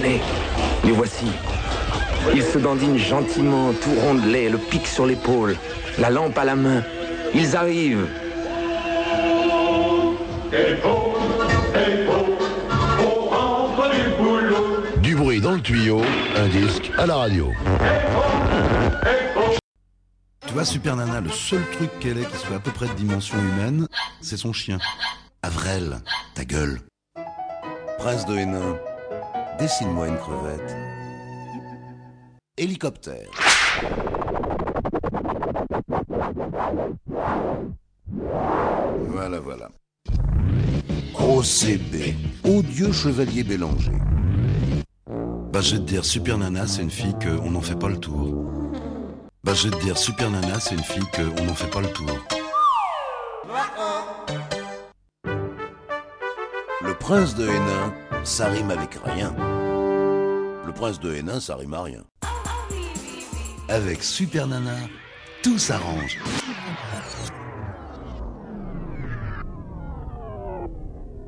Tenez, les voici. Ils se dandinent gentiment, tout rondelés, le pic sur l'épaule, la lampe à la main. Ils arrivent. Du bruit dans le tuyau, un disque à la radio. Tu vois, Super Nana, le seul truc qu'elle ait qui soit à peu près de dimension humaine, c'est son chien. Avrel, ta gueule. Prince de Hénin, dessine-moi une crevette. Hélicoptère. Voilà, voilà. OCB, odieux chevalier Bélanger. Bah, je dire, Super Nana, c'est une fille qu'on n'en fait pas le tour. Bah, je vais te dire, Super Nana, c'est une fille qu'on n'en fait pas le tour. Le prince de Hénin, ça rime avec rien. Le prince de Hénin, ça rime à rien. Avec Super Nana, tout s'arrange.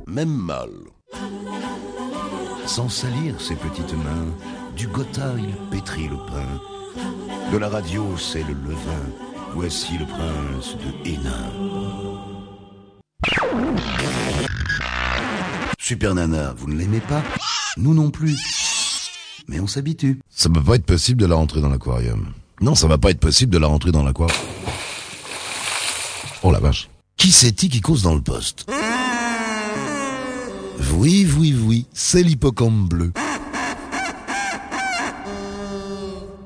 Même mal. Sans salir ses petites mains, du gotha il pétrit le pain. De la radio c'est le levain. Voici le prince de Hénin. Super Nana, vous ne l'aimez pas Nous non plus. Mais on s'habitue. Ça peut pas être possible de la rentrer dans l'aquarium. Non, ça va pas être possible de la rentrer dans l'aquarium. Oh la vache. Qui c'est-il qui cause dans le poste Oui, oui, oui, c'est l'hippocampe bleu.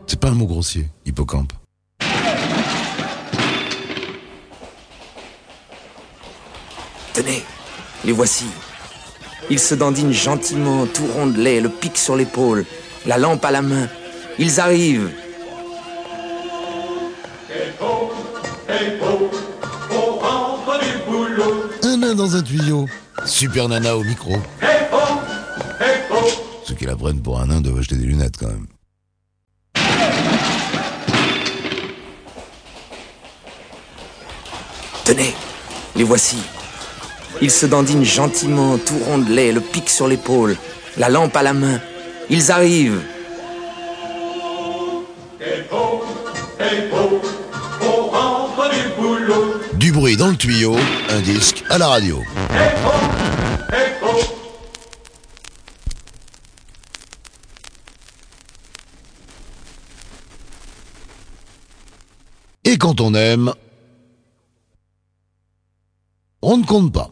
C'est pas un mot grossier, hippocampe. Tenez, les voici. Ils se dandinent gentiment, tout rondelés, le pic sur l'épaule, la lampe à la main. Ils arrivent. Un nain dans un tuyau. Super Nana au micro. Ceux qui la prennent pour un nain doivent acheter des lunettes quand même. Tenez, les voici. Ils se dandinent gentiment, tout rondelés, le pic sur l'épaule, la lampe à la main. Ils arrivent. Du bruit dans le tuyau, un disque à la radio. Et quand on aime, on ne compte pas.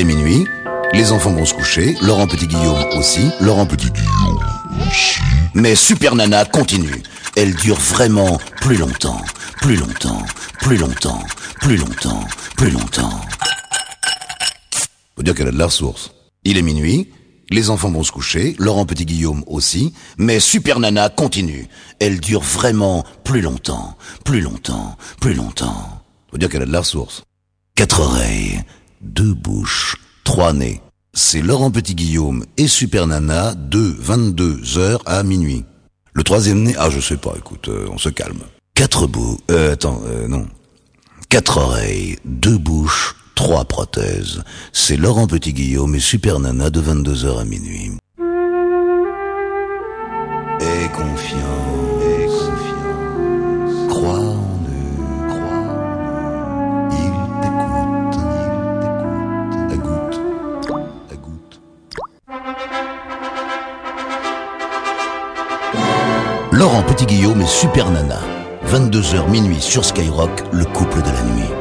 Est minuit, les enfants vont se coucher, Laurent Petit Guillaume aussi, Laurent Petit Guillaume aussi. Mais Super Nana continue. Elle dure vraiment plus longtemps, plus longtemps, plus longtemps, plus longtemps, plus longtemps. Faut dire qu'elle a de la ressource. Il est minuit, les enfants vont se coucher, Laurent Petit Guillaume aussi, mais Super Nana continue. Elle dure vraiment plus longtemps, plus longtemps, plus longtemps. Faut dire qu'elle a de la ressource. Quatre oreilles, deux bouches, trois nez. C'est Laurent Petit Guillaume et Super Nana de 22 heures à minuit. Le troisième nez, ah je sais pas, écoute, euh, on se calme. Quatre bouts, euh, attends, euh, non. Quatre oreilles, deux bouches, trois prothèses. C'est Laurent Petit Guillaume et Super Nana de 22 heures à minuit. Aie confiance, Laurent Petit Guillaume et Super Nana. 22h minuit sur Skyrock, le couple de la nuit.